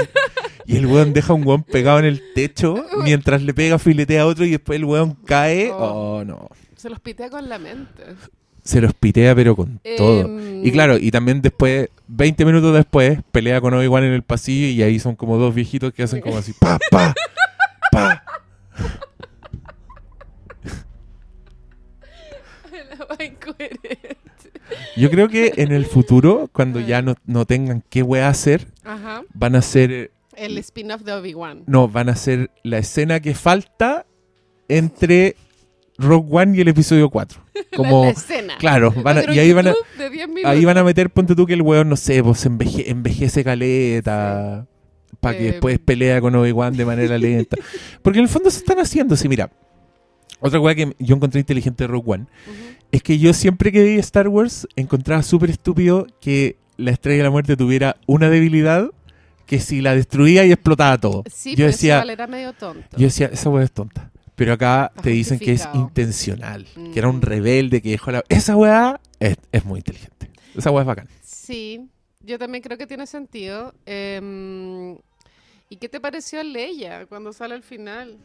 Y el weón deja un weón pegado en el techo mientras le pega filetea a otro y después el weón cae. Oh. Oh, no. Se los pitea con la mente. Se los pitea, pero con todo. Em, Y claro, y también después, 20 minutos después, pelea con Obi-Wan en el pasillo y ahí son como dos viejitos que hacen como así: ¡pa, pa! ¡pa! Yo creo que en el futuro, cuando ya no, no tengan qué weá hacer, Ajá. van a hacer El spin-off de Obi-Wan. No, van a ser la escena que falta entre Rogue One y el episodio 4. La- Como, la, escena. claro, van a- Otro y ahí van a, YouTube de 10 minutos. ahí van a meter, ponte tú que el weón, no sé, pues enveje- envejece caleta, para que Eh, después pelea con Obi-Wan de manera lenta. Porque en el fondo se están haciendo, sí, mira. Otra weá que yo encontré inteligente de Rogue One es que yo siempre que veía Star Wars encontraba súper estúpido que la Estrella de la Muerte tuviera una debilidad que si la destruía y explotaba todo. Sí, yo pues decía, igual era medio tonto. yo decía, esa weá es tonta. Pero acá Está te dicen que es intencional, que era un Mm. rebelde que dejó la... Esa weá es, es muy inteligente. Esa weá es bacán. Sí, yo también creo que tiene sentido. Em, ¿Y qué te pareció Leia cuando sale al final?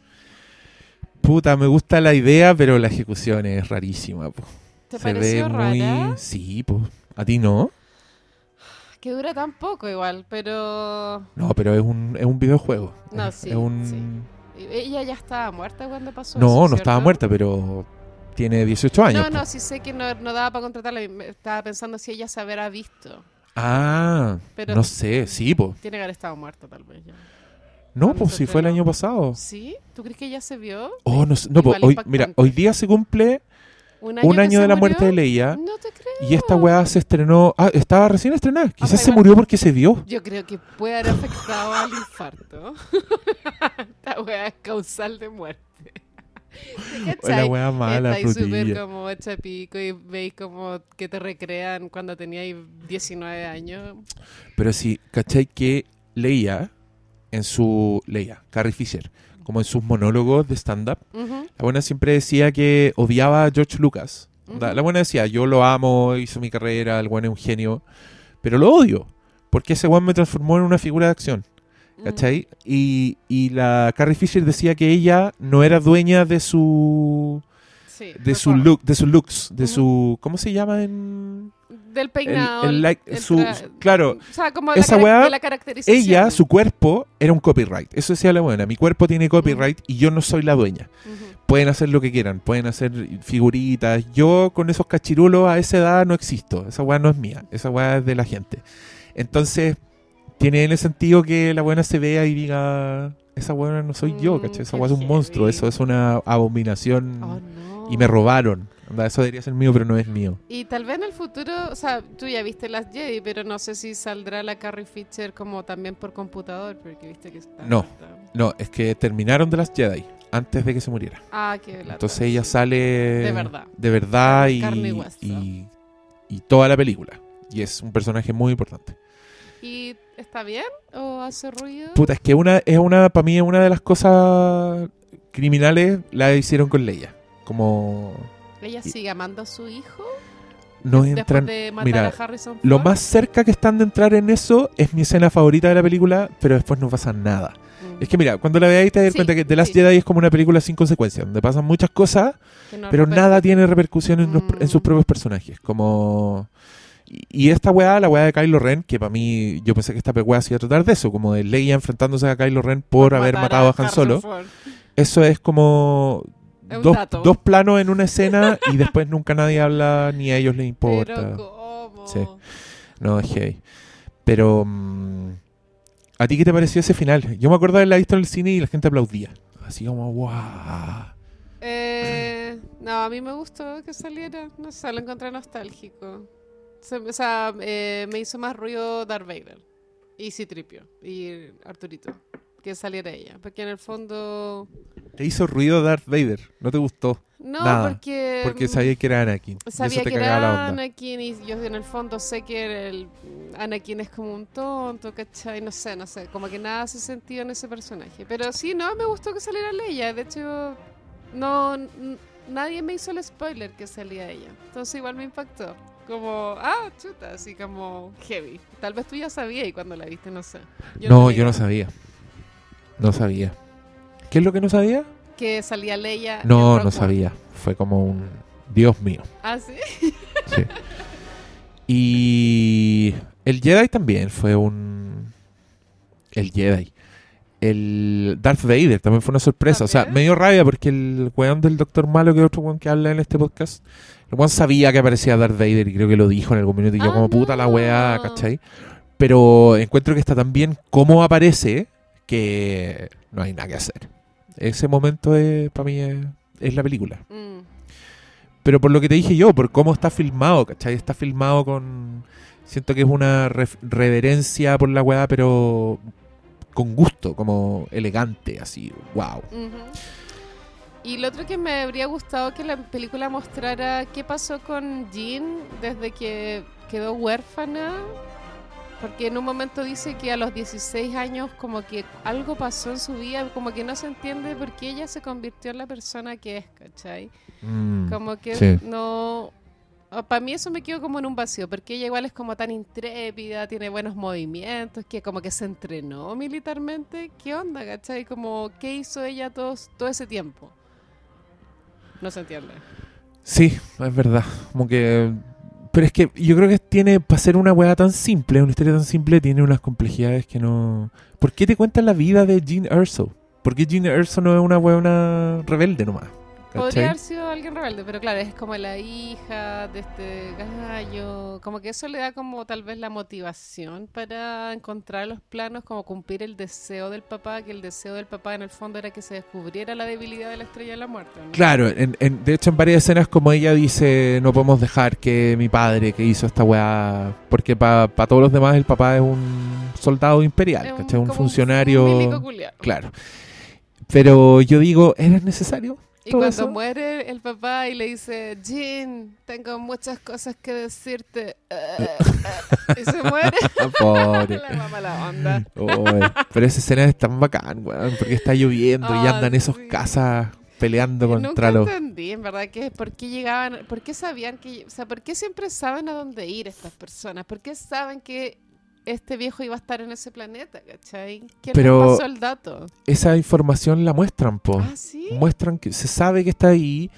Puta, me gusta la idea, pero la ejecución es rarísima. po. ¿Te Se ve pareció muy... rara? Sí, pues. ¿A ti no? Que dura tan poco igual, pero... No, pero es un, es un videojuego. No, es, sí, es un... Ella ya estaba muerta cuando pasó No, eso, no estaba muerta, pero tiene 18 años. No, po. no, sí sé que no, no daba para contratarla. Estaba pensando si ella se habrá visto. Ah, Pero- no sé, sí, pues. Tiene que haber estado muerta tal vez ya. No, ¿Cuándo pues si fue el año pasado. ¿Sí? ¿Tú crees que ella se vio? Oh, no, sé- no, pues, hoy, mira, hoy día se cumple ¿Un año de la murió? muerte de Leia. No te creo. Y esta weá se estrenó. Ah, estaba recién estrenada. Quizás sea, se murió porque se vio. Yo creo que puede haber afectado al infarto. Esta weá es causal de muerte. La weá mala, Estáis súper como hecha pico y veis como que te recrean cuando teníais 19 años. Pero sí, ¿cachai que Leia, en su. Leia, Carrie Fisher, como en sus monólogos de stand-up, la buena siempre decía que odiaba a George Lucas. La buena decía, yo lo amo, hizo mi carrera, el buen es un genio, pero lo odio, porque ese buen me transformó en una figura de acción. ¿cachai? Y, y la Carrie Fisher decía que ella no era dueña de su Sí, de su look, de sus looks, de su ¿cómo se llama en Del peinado. el like- el su- claro, O sea, como esa la, weá, de la caracterización. ella, su cuerpo era un copyright. Eso decía la buena, mi cuerpo tiene copyright y yo no soy la dueña. Pueden hacer lo que quieran, pueden hacer figuritas. Yo con esos cachirulos a esa edad no existo. Esa weá no es mía, esa weá es de la gente. Entonces, tiene en el sentido que la buena se vea y diga, esa weá no soy yo, Mm, ¿cachai? Esa weá es un monstruo, eso es una abominación Oh, no. y me robaron. Onda, eso debería ser mío, pero no es mío. Y tal vez en el futuro, o sea, tú ya viste las Jedi, pero no sé si saldrá la Carrie Fisher como también por computador, porque viste que está. No. está- No, es que terminaron de las Jedi antes de que se muriera. Ah, qué lata, Entonces ella sale De verdad. de verdad y, Carne y hueso. y, y toda la película. Y es un personaje muy importante. ¿Y está bien? ¿O hace ruido? Puta, es que una, es una, para mí es una de las cosas criminales la hicieron con Leia. Como ¿Ella sigue amando a su hijo? no entran. de matar mira, a Harrison Ford. Lo más cerca que están de entrar en eso es mi escena favorita de la película, pero después no pasa nada. Mm. Es que mira, cuando la veáis te das Sí, cuenta que The Last sí. Jedi es como una película sin consecuencia, donde pasan muchas cosas, no pero nada tiene repercusión en, los- en sus Mm. propios personajes. Como. Y, esta weá, la weá de Kylo Ren, que para mí, yo pensé que esta weá se iba a tratar de eso, como de Leia enfrentándose a Kylo Ren por, haber matado a Han Harrison Solo. Ford. Eso es como. Un Dos, dato. dos planos en una escena y después nunca nadie habla ni a ellos les importa. Pero ¿cómo? Sí. No, es heavy. Pero. mm, ¿A ti qué te pareció ese final? Yo me acuerdo de haberla visto en el cine y la gente aplaudía. Así como, wow. Eh, no, a mí me gustó que saliera. No sé, lo encontré nostálgico. Se- o sea, eh, me hizo más ruido Darth Vader. Y Citripio. Y Arturito. Que saliera ella. Porque en el fondo. Te hizo ruido Darth Vader. ¿No te gustó? No, Nada, porque. Porque sabía que era Anakin. y Sabía eso te que la era onda. Anakin y yo en el fondo sé que el Anakin es como un tonto, ¿cachai? No sé, no sé, como que nada hace sentido en ese personaje. Pero sí, no, me gustó que saliera Leia. De hecho, no, nadie me hizo el spoiler que salía ella. Entonces igual me impactó. Como, ah, chuta, así como heavy. Tal vez tú ya sabías y cuando la viste, no sé. no, yo no sabía. No sabía. ¿Qué es lo que no sabía? Que salía Leia. No, no One. sabía. Fue como un... Dios mío. Ah, sí. Sí. Y el Jedi también fue un... El Jedi. El Darth Vader también fue una sorpresa. O sea, me dio rabia porque el weón del Doctor Malo, que es otro weón que habla en este podcast, el weón sabía que aparecía Darth Vader y creo que lo dijo en algún minuto. Y yo Ah, como puta la weá, ¿cachai? Pero encuentro que está tan bien cómo aparece que no hay nada que hacer. Ese momento es, para mí es, es la película. Mm. Pero por lo que te dije yo, por cómo está filmado, ¿cachai? Está filmado con... Siento que es una reverencia por la weá, pero con gusto, como elegante, así, wow. Y lo otro que me habría gustado que la película mostrara qué pasó con Jean desde que quedó huérfana. Porque en un momento dice que a los 16 años como que algo pasó en su vida, como que no se entiende por qué ella se convirtió en la persona que es, ¿cachai? Mm, Como que sí. no... Para mí eso me quedó como en un vacío, porque ella igual es como tan intrépida, tiene buenos movimientos, que como que se entrenó militarmente. ¿Qué onda, cachai? Como, ¿qué hizo ella todo, todo ese tiempo? No se entiende. Sí, es verdad. Como que... Pero es que yo creo que tiene, para ser una weá tan simple, una historia tan simple, tiene unas complejidades que no... ¿Por qué te cuentan la vida de Jean Erso? ¿Por qué Jean Erso no es una weona rebelde nomás? Podría haber sido alguien rebelde, pero claro, es como la hija de este gallo. Como que eso le da como tal vez la motivación para encontrar los planos, como cumplir el deseo del papá, que el deseo del papá en el fondo era que se descubriera la debilidad de la estrella de la muerte. ¿no? Claro, en, en- de hecho en varias escenas como ella dice, no podemos dejar que mi padre que hizo esta weá, porque para todos los demás el papá es un soldado imperial, Es ¿cachai? Un, funcionario... culiao. claro. Pero yo digo, ¿era necesario? Y cuando eso. muere el papá y le dice, Jean, tengo muchas cosas que decirte. y se muere. Pobre. la mamá la onda. Oy, pero esa escena es tan bacán, weón, porque está lloviendo y andan esos sí. casas peleando contra Nunca los... entendí, en verdad, que por qué llegaban, por qué sabían que, o sea, por qué siempre saben a dónde ir estas personas, por qué saben que este viejo iba a estar en ese planeta, ¿cachai? ¿Quién Pero- pasó el dato? Esa información la muestran, po. Ah, sí. Muestran que se sabe que está ahí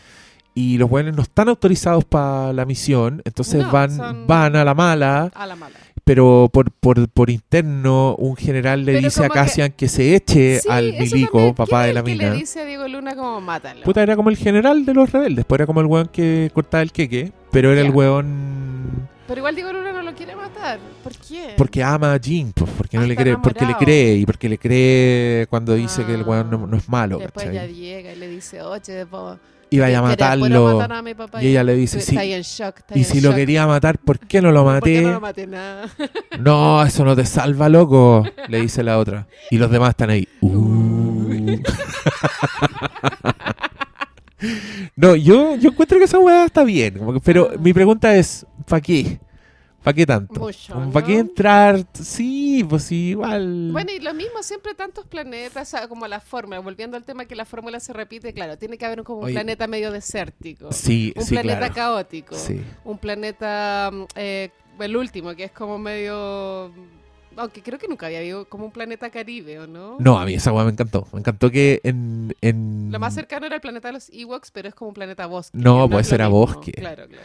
y los buenos no están autorizados para la misión, entonces No, van, van a la mala, A la mala. pero por, por, por interno un general le Pero dice a que- Cassian que, se eche Sí, al milico, papá ¿Quién de la el que mina. le dice a Diego Luna como mátalo? Puta, era como el general de los rebeldes, pues era como el weón que cortaba el queque, pero era el weón Pero igual Diego Luna no lo quiere matar. ¿Por qué? porque ama a Jean, pues, porque no Ah, le cree, porque le cree y porque le cree cuando dice que el weón no, no es malo, Después ¿cachai? ella llega y le dice, oye, vos Iba a matarlo matar a mi papá y ella le dice, sí, en shock, y si lo quería matar, ¿por qué no lo ¿Por qué maté? no lo maté nada? No, eso no te salva, loco, le dice la otra. Y los demás están ahí. "Uh". no, yo, yo encuentro que esa weá está bien. pero Ah. mi pregunta es, ¿para qué? ¿Para qué tanto? Mucho, ¿Para qué entrar? Sí, pues igual. Bueno, y lo mismo, siempre tantos planetas, o sea, como la fórmula, volviendo al tema que la fórmula se repite, claro, tiene que haber como un Oye. planeta medio desértico, sí, un sí, planeta claro. caótico, Sí. un planeta, mm, eh, el último, que es como medio, aunque creo que nunca había habido como un planeta caribe, ¿o no? No, a mí esa weá me encantó. Me encantó que en. en... Lo más cercano era el planeta de los Ewoks, pero es como un planeta bosque. No, pues era bosque. Claro, claro.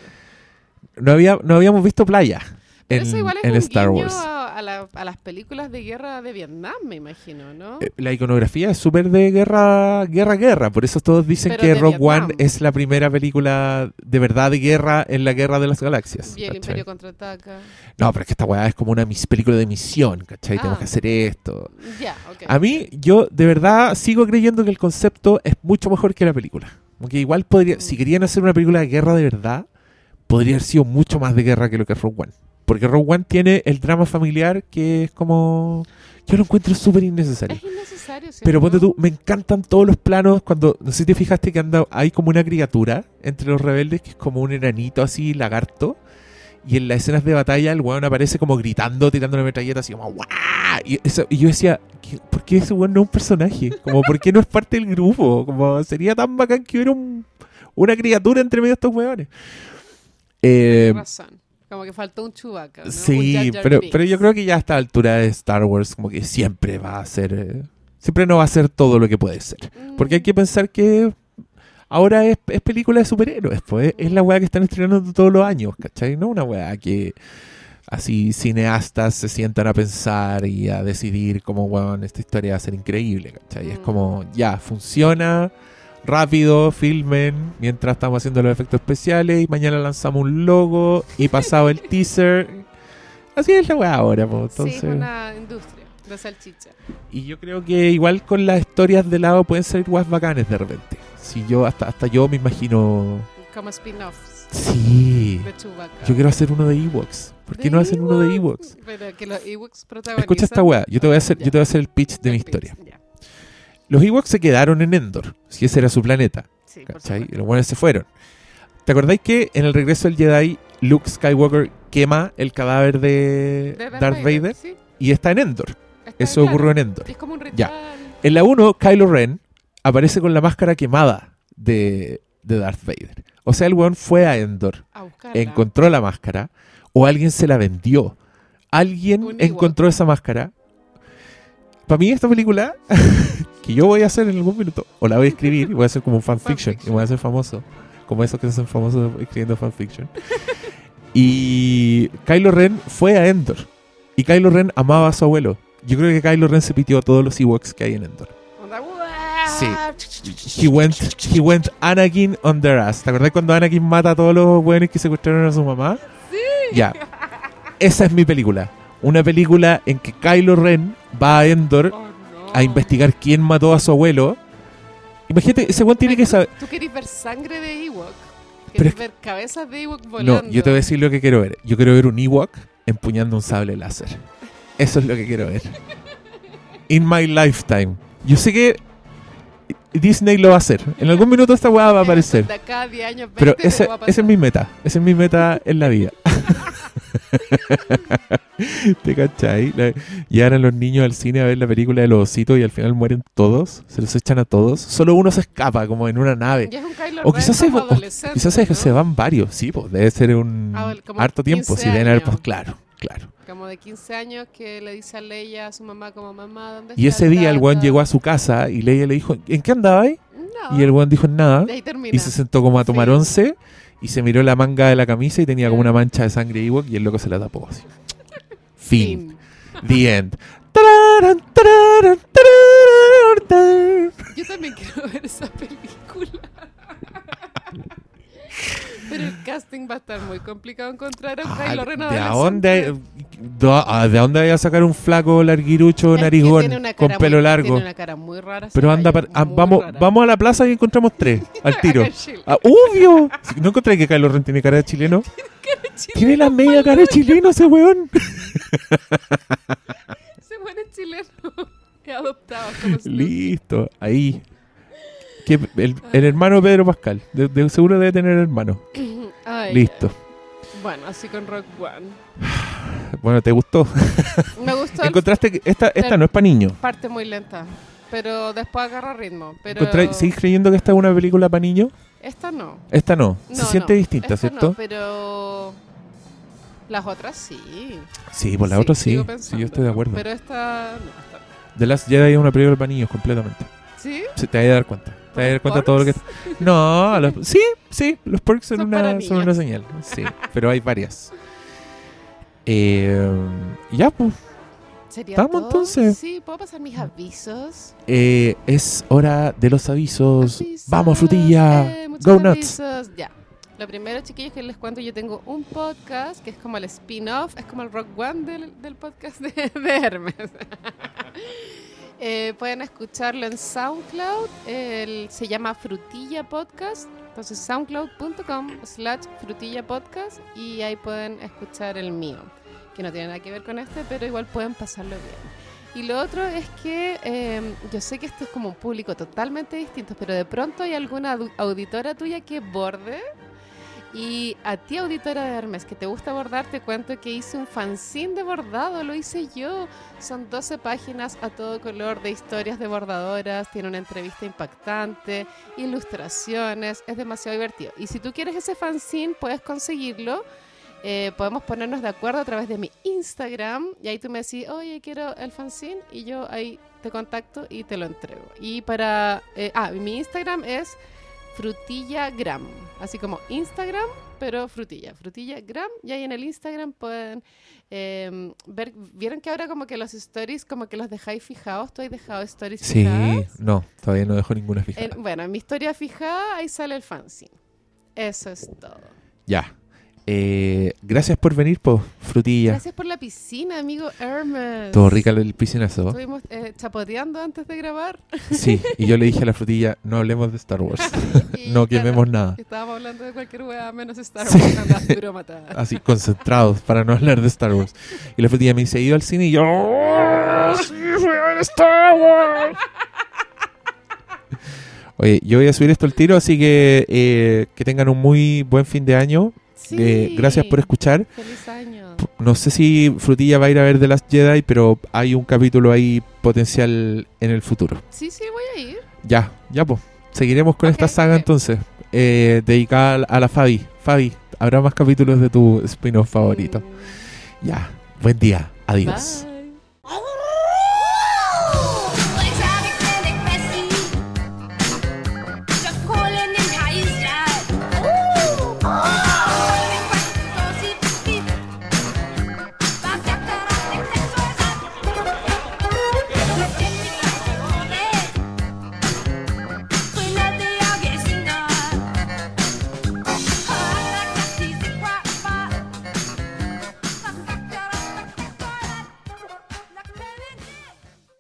No, había, no habíamos visto playa en, eso igual es en un Star guiño Wars. A, a la- a las películas de guerra de Vietnam, me imagino, ¿no? Eh, La iconografía es súper de guerra, guerra, guerra. Por eso todos dicen Pero que Rogue One es la primera película de verdad de guerra en la guerra de las galaxias. y el ¿cachai? Imperio contraataca. No, pero es que esta weá es como una mis película de misión, ¿cachai? Tenemos Ah. que hacer esto. Ya, ok. A mí, yo de verdad sigo creyendo que el concepto es mucho mejor que la película. Porque igual podría, Mm. si querían hacer una película de guerra de verdad, podría haber sido mucho más de guerra que lo que es Rogue One. Porque Rogue One tiene el drama familiar que es como... Yo lo encuentro súper innecesario. Es innecesario, ¿cierto? Pero ponte tú, me encantan todos los planos cuando, no sé si te fijaste que anda, hay como una criatura entre los rebeldes que es como un enanito así, lagarto. Y en las escenas de batalla el weón aparece como gritando, tirando una metralleta así como ¡guau! Y, eso- y yo decía, ¿qué- ¿por qué ese weón no es un personaje? Como, ¿por qué no es parte del grupo? Como, sería tan bacán que hubiera un- una criatura entre medio de estos weones. Eh, razón. Como que faltó un Chewbacca, ¿no? Un Sí, Jar Jar pero, Binks. pero yo creo que ya a esta altura de Star Wars como que siempre va a ser... eh, siempre no va a ser todo lo que puede ser. Porque hay que Mm, pensar que ahora es, es película de superhéroes, pues es la weá que están estrenando todos los años, ¿cachai? No una weá que así cineastas se sientan a pensar y a decidir como, weón, esta historia va a ser increíble, ¿cachai? Es Mm. como, ya, funciona, rápido, filmen, mientras estamos haciendo los efectos especiales y mañana lanzamos un logo y pasado el teaser. Así es la weá ahora, pues. Sí, Entonces... es una industria de salchicha. Y yo creo que igual con las historias de lado pueden salir guas bacanes de repente. Si yo, hasta, hasta yo me imagino. Como spin-offs Sí. de Chewbacca. Yo quiero hacer uno de Ewoks. ¿Por qué ¿De no hacen uno de Ewoks? Pero que los Ewoks protagonizan... Escucha esta weá. Yo te voy a hacer, yo te voy a hacer el pitch de mi pitch, historia. ya. Los Ewoks se quedaron en Endor, si ese era su planeta. Sí, ¿Cachai? Los buenos se fueron. ¿Te acordáis que en el regreso del Jedi, Luke Skywalker quema el cadáver de, De Darth Vader? sí. y está en Endor? Está Eso ocurrió en Endor. Es como un Ya. En la 1, Kylo Ren aparece con la máscara quemada de, de Darth Vader. O sea, el weón fue a Endor, A encontró la máscara, o alguien se la vendió. Alguien encontró esa máscara. Para mí, esta película, que yo voy a hacer en algún minuto, o la voy a escribir, y voy a hacer como un fanfiction, y voy a ser famoso, como esos que se hacen famosos escribiendo fanfiction. y Kylo Ren fue a Endor, y Kylo Ren amaba a su abuelo. Yo creo que Kylo Ren se pitió a todos los Ewoks que hay en Endor. Sí. He went, he went Anakin on their ass. ¿Te acuerdas cuando Anakin mata a todos los buenos que secuestraron a su mamá? Sí. Ya. Esa es mi película. Una película en que Kylo Ren va a Endor Oh, no. a investigar quién mató a su abuelo. Imagínate, ese weón tiene que saber. ¿Tú querés ver sangre de Ewok? ¿Querés ver cabezas de Ewok volando? No, yo te voy a decir lo que quiero ver. Yo quiero ver un Ewok empuñando un sable láser. Eso es lo que quiero ver. In my lifetime. Yo sé que Disney lo va a hacer. En algún minuto esta weá va a aparecer. De acá a 10 años, 20, Pero ese, esa es mi meta. Esa es mi meta en la vida. ¿Te cachai? La- Llegan los niños al cine a ver la película de los ositos y al final mueren todos. Se los echan a todos. Solo uno se escapa, como en una nave. Ya es un O quizás, se, o quizás se, ¿no? se van varios. Sí, pues debe ser un Ah, harto tiempo. 15 Si deben haber, pues, claro, claro. Como de 15 años que le dice a Leia a su mamá como mamá, ¿dónde Y ese día el tata?" llegó a su casa y Leia le dijo, ¿en qué andaba ahí? No. Y el weón dijo, nada. De ahí. Y se sentó como a tomar Sí. once y se miró la manga de la camisa y tenía como una mancha de sangre Ewok y el loco se la tapó así. Fin. Fin. The end. Yo también quiero ver esa película. Pero el casting va a estar muy complicado encontrar a un Ah, Kylo Ren ¿De adolescente. dónde, ah, ¿De dónde vaya a sacar un flaco larguirucho narigón tiene con cara pelo muy- largo? Tiene una cara muy rara. Pero anda, para- ah, vamos, rara. vamos a la plaza y encontramos tres al tiro. Ah, obvio. ¿No encontré que Kylo Ren tiene cara de chileno? Tiene la media cara de chileno ese weón. Ese buen es chileno. Adoptado como. Listo, ahí. Que el, el hermano Pedro Pascal. De, de- seguro debe tener hermano. Ay, Listo. Bueno, así con Rock One. Bueno, ¿te gustó? Me gustó el Encontraste que esta, esta Pero- no es para niños. parte muy lenta. Pero después agarra ritmo. Pero Encontrá- ¿Seguís creyendo que esta es una película para niños? esta no. Esta no. Se No, siente no. distinta, Esta ¿cierto? No, pero las otras sí. Sí, por la otra sí. sigo Sí, yo estoy de acuerdo. Pero esta no. Esta no. The Last Jedi es una película para niños completamente. ¿Sí? Sí, te vas a dar cuenta. Te ¿Los cuenta todo lo que... porks? No, los- sí, sí, los perks son, Son una, son una señal. Sí, pero hay varias. Eh, ya, pues. ¿Sería ¿Estamos, entonces? Sí, ¿puedo pasar mis avisos? Eh, es hora de los avisos. Avisos, Vamos, frutilla. eh, Go nuts. avisos. Ya. Lo primero, chiquillos, que les cuento, yo tengo un podcast que es como el spin-off, es como el Rock One del, del podcast de, de Hermes. Eh, pueden escucharlo en SoundCloud, se llama Frutilla Podcast, entonces soundcloud.com slash frutilla podcast y ahí pueden escuchar el mío, que no tiene nada que ver con este, pero igual pueden pasarlo bien. Y lo otro es que eh, yo sé que esto es como un público totalmente distinto, pero de pronto hay alguna auditora tuya que borde. Y a ti, auditora de Hermes, que te gusta bordar, te cuento que hice un fanzine de bordado, lo hice yo. Son 12 páginas a todo color de historias de bordadoras, tiene una entrevista impactante, ilustraciones, es demasiado divertido. Y si tú quieres ese fanzine, puedes conseguirlo. Eh, podemos ponernos de acuerdo a través de mi Instagram y ahí tú me decís, oye, quiero el fanzine y yo ahí te contacto y te lo entrego. Y para... eh, ah, mi Instagram es frutillagram, así como Instagram, pero frutilla, frutillagram. Y ahí en el Instagram pueden eh, ver, vieron que ahora como que los stories como que los dejáis fijados, tú has dejado stories Sí, fijadas. no, todavía no dejo ninguna fijada. En- bueno, en mi historia fijada ahí sale el fanzine. Eso es todo. Ya. Eh, gracias por venir, po, frutilla. Gracias por la piscina, amigo Hermes. Todo rica el piscinazo. Estuvimos eh, chapoteando antes de grabar. Sí, y yo le dije a la frutilla, no hablemos de Star Wars. Y, no quememos nada. Estábamos hablando de cualquier wea menos Star Sí. Wars. Andas duro matada. Así, concentrados para no hablar de Star Wars. Y la frutilla me dice, ¿he ido al cine? Y yo, "Oh, sí, fui a ver Star Wars. Oye, yo voy a subir esto al tiro, así que eh, que tengan un muy buen fin de año. Sí. Eh, gracias por escuchar. Feliz año. No sé si Frutilla va a ir a ver The Last Jedi, pero hay un capítulo ahí potencial en el futuro. Sí, sí, voy a ir. Ya, ya pues. Seguiremos con esta saga entonces. Eh, dedicada a la- a la Fabi. Fabi, habrá más capítulos de tu spin-off favorito. Mm, Ya, buen día. Adiós. Bye.